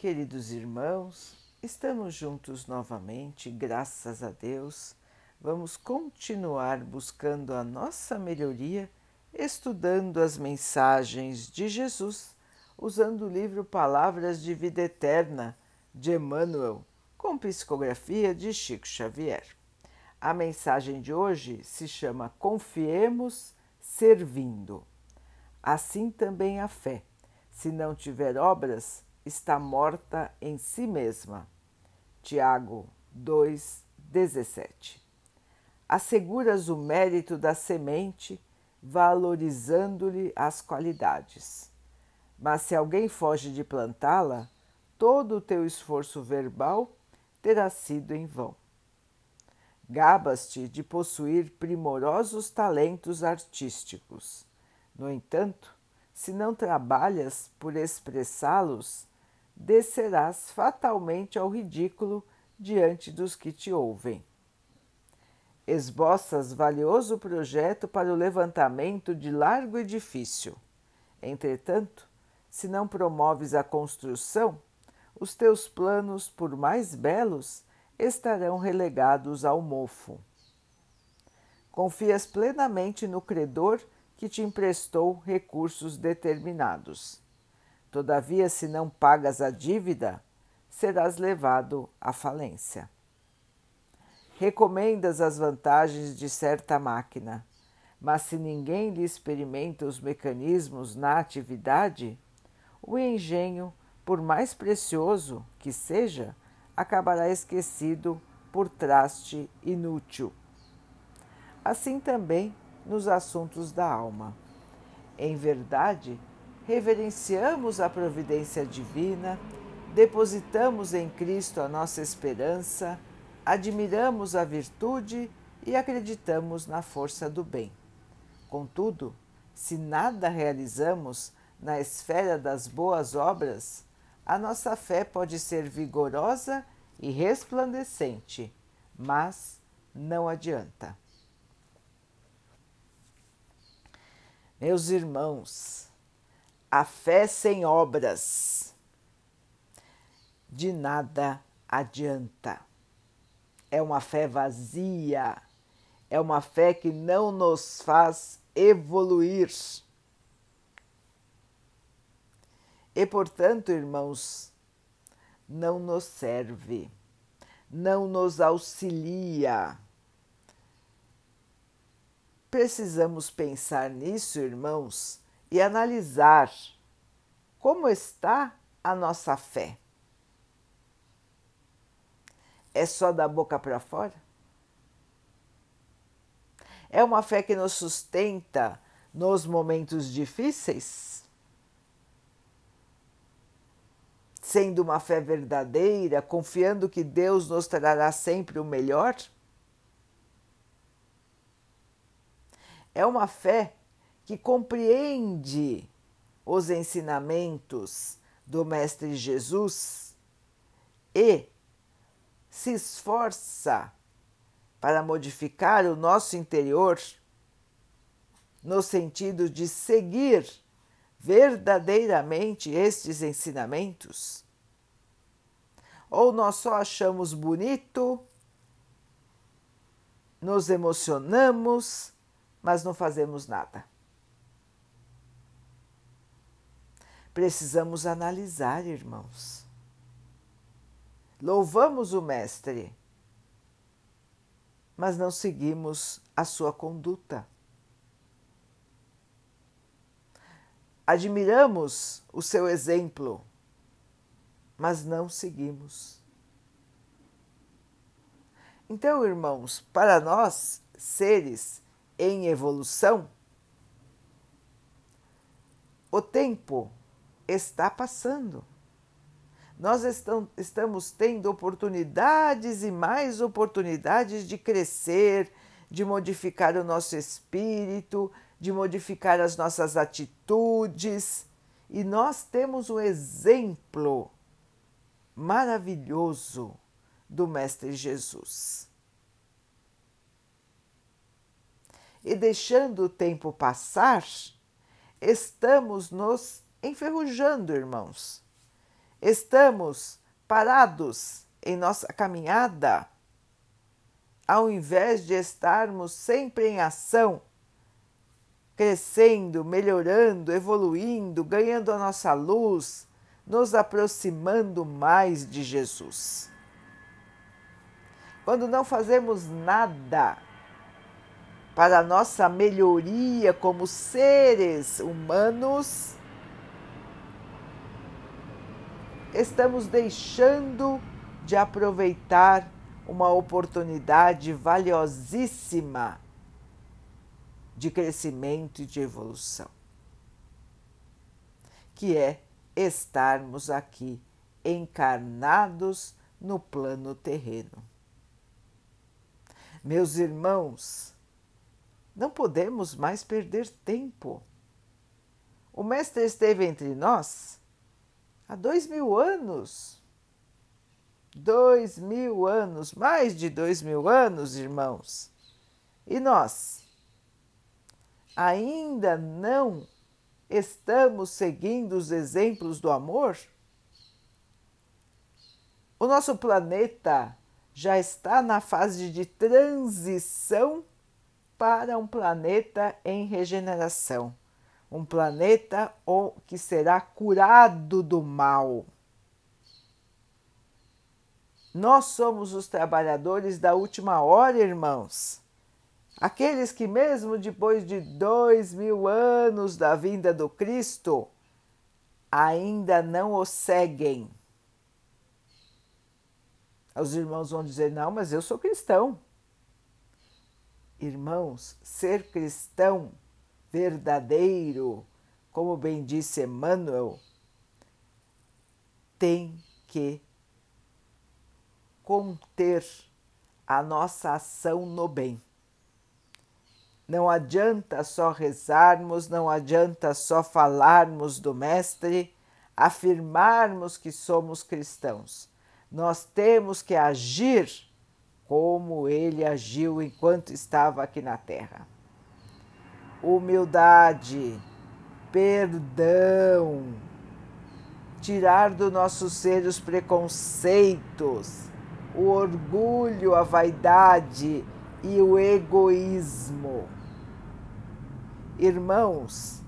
Queridos irmãos, estamos juntos novamente, graças a Deus. Vamos continuar buscando a nossa melhoria, estudando as mensagens de Jesus, usando o livro Palavras de Vida Eterna de Emmanuel, com psicografia de Chico Xavier. A mensagem de hoje se chama Confiemos servindo. Assim também a fé, se não tiver obras, está morta em si mesma. Tiago 2,17 Asseguras o mérito da semente, valorizando-lhe as qualidades. Mas se alguém foge de plantá-la, todo o teu esforço verbal terá sido em vão. Gabas-te de possuir primorosos talentos artísticos. No entanto, se não trabalhas por expressá-los, descerás fatalmente ao ridículo diante dos que te ouvem. Esboças valioso projeto para o levantamento de largo edifício. Entretanto, se não promoves a construção, os teus planos, por mais belos, estarão relegados ao mofo. Confias plenamente no credor que te emprestou recursos determinados. Todavia, se não pagas a dívida, serás levado à falência. Recomendas as vantagens de certa máquina, mas se ninguém lhe experimenta os mecanismos na atividade, o engenho, por mais precioso que seja, acabará esquecido por traste inútil. Assim também nos assuntos da alma. Em verdade, reverenciamos a providência divina, depositamos em Cristo a nossa esperança, admiramos a virtude e acreditamos na força do bem. Contudo, se nada realizamos na esfera das boas obras, a nossa fé pode ser vigorosa e resplandecente, mas não adianta. Meus irmãos, a fé sem obras de nada adianta. É uma fé vazia, é uma fé que não nos faz evoluir. E, portanto, irmãos, não nos serve, não nos auxilia. Precisamos pensar nisso, irmãos, e analisar como está a nossa fé. É só da boca para fora? É uma fé que nos sustenta nos momentos difíceis? Sendo uma fé verdadeira, confiando que Deus nos trará sempre o melhor? É uma fé que compreende os ensinamentos do Mestre Jesus e se esforça para modificar o nosso interior no sentido de seguir verdadeiramente estes ensinamentos? Ou nós só achamos bonito, nos emocionamos, mas não fazemos nada? Precisamos analisar, irmãos. Louvamos o Mestre, mas não seguimos a sua conduta. Admiramos o seu exemplo, mas não seguimos. Então, irmãos, para nós, seres em evolução, o tempo está passando. Nós estamos tendo oportunidades e mais oportunidades de crescer, de modificar o nosso espírito, de modificar as nossas atitudes. E nós temos um exemplo maravilhoso do Mestre Jesus. E deixando o tempo passar, estamos nos enferrujando, irmãos. Estamos parados em nossa caminhada, ao invés de estarmos sempre em ação, crescendo, melhorando, evoluindo, ganhando a nossa luz, nos aproximando mais de Jesus. Quando não fazemos nada para a nossa melhoria como seres humanos, estamos deixando de aproveitar uma oportunidade valiosíssima de crescimento e de evolução, que é estarmos aqui encarnados no plano terreno. Meus irmãos, não podemos mais perder tempo. O Mestre esteve entre nós há dois mil anos. Dois mil anos, mais de dois mil anos, irmãos. E nós ainda não estamos seguindo os exemplos do amor? O nosso planeta já está na fase de transição para um planeta em regeneração, um planeta que será curado do mal. Nós somos os trabalhadores da última hora, irmãos. Aqueles que, mesmo depois de dois mil anos da vinda do Cristo, ainda não o seguem. Os irmãos vão dizer: não, mas eu sou cristão. Irmãos, ser cristão verdadeiro, como bem disse Emmanuel, tem que conter a nossa ação no bem. Não adianta só rezarmos, não adianta só falarmos do Mestre, afirmarmos que somos cristãos. Nós temos que agir como ele agiu enquanto estava aqui na terra. Humildade, perdão, tirar do nosso ser os preconceitos, o orgulho, a vaidade e o egoísmo. Irmãos,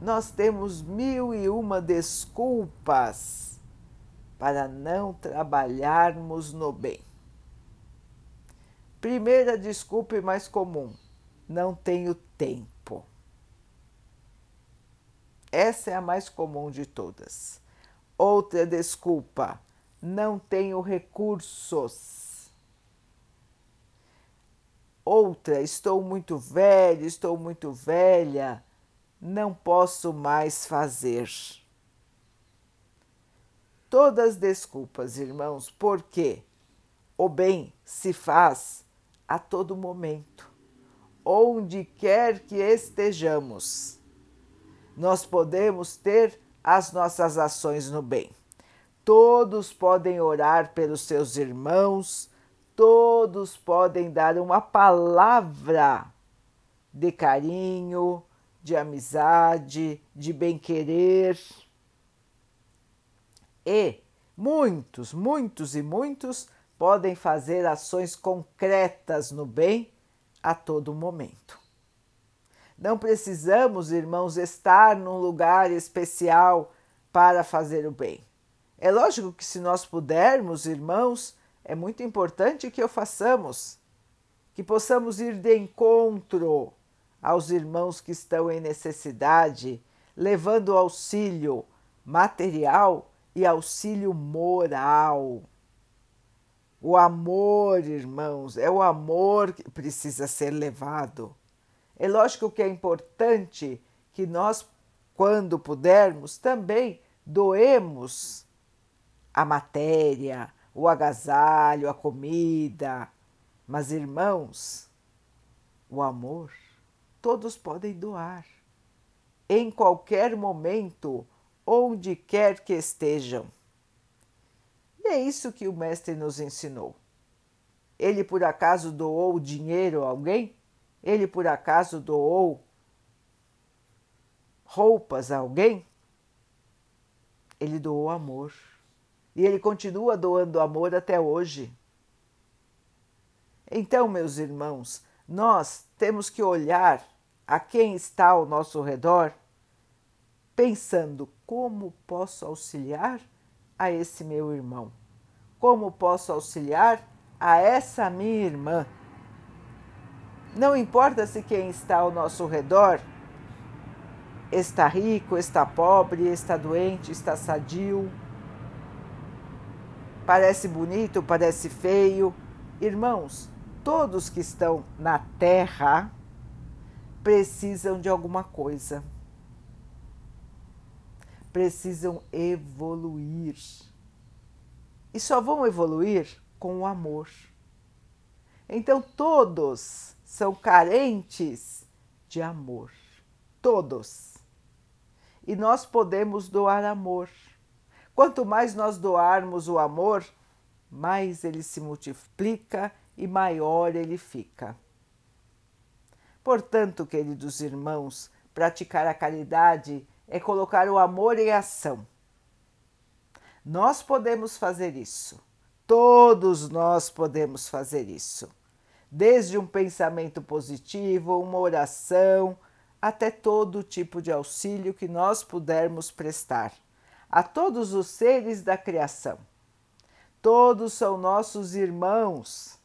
nós temos mil e uma desculpas para não trabalharmos no bem. Primeira desculpa e mais comum: não tenho tempo. Essa é a mais comum de todas. Outra desculpa: não tenho recursos. Outra: estou muito velho, estou muito velha, não posso mais fazer. Todas desculpas, irmãos, porque o bem se faz a todo momento, onde quer que estejamos. Nós podemos ter as nossas ações no bem. Todos podem orar pelos seus irmãos, todos podem dar uma palavra de carinho, de amizade, de bem-querer. E muitos, muitos e muitos podem fazer ações concretas no bem a todo momento. Não precisamos, irmãos, estar num lugar especial para fazer o bem. É lógico que, se nós pudermos, irmãos, é muito importante que o façamos, que possamos ir de encontro aos irmãos que estão em necessidade, levando auxílio material e auxílio moral. O amor, irmãos, é o amor que precisa ser levado. É lógico que é importante que nós, quando pudermos, também doemos a matéria, o agasalho, a comida. Mas, irmãos, o amor todos podem doar, em qualquer momento, onde quer que estejam. É isso que o Mestre nos ensinou. Ele por acaso doou dinheiro a alguém? Ele por acaso doou roupas a alguém? ele doou amor. E ele continua doando amor até hoje. Então, meus irmãos, nós temos que olhar a quem está ao nosso redor, pensando como posso auxiliar a esse meu irmão, como posso auxiliar a essa minha irmã. Não importa se quem está ao nosso redor está rico, está pobre, está doente, está sadio, parece bonito, parece feio. Irmãos, todos que estão na terra precisam de alguma coisa. Precisam evoluir. E só vão evoluir com o amor. Então todos são carentes de amor. Todos. E nós podemos doar amor. Quanto mais nós doarmos o amor, mais ele se multiplica e maior ele fica. Portanto, queridos irmãos, praticar a caridade é colocar o amor em ação. Nós podemos fazer isso. Todos nós podemos fazer isso. Desde um pensamento positivo, uma oração, até todo tipo de auxílio que nós pudermos prestar a todos os seres da criação. Todos são nossos irmãos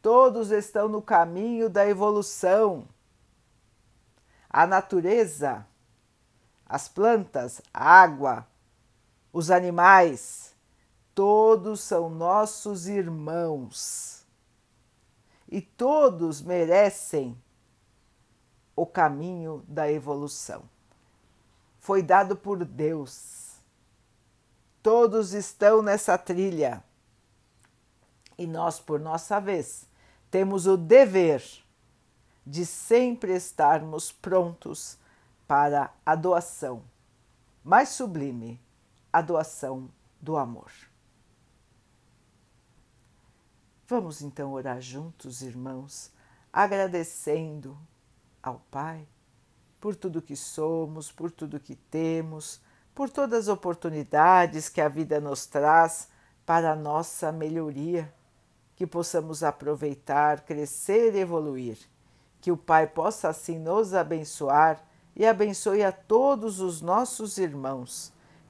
Todos estão no caminho da evolução. A natureza, as plantas, a água, os animais, todos são nossos irmãos. E todos merecem o caminho da evolução. Foi dado por Deus. Todos estão nessa trilha. E nós, por nossa vez, temos o dever de sempre estarmos prontos para a doação mais sublime, a doação do amor. Vamos então orar juntos, irmãos, agradecendo ao Pai por tudo que somos, por tudo que temos, por todas as oportunidades que a vida nos traz para a nossa melhoria que possamos aproveitar, crescer e evoluir. Que o Pai possa assim nos abençoar e abençoe a todos os nossos irmãos.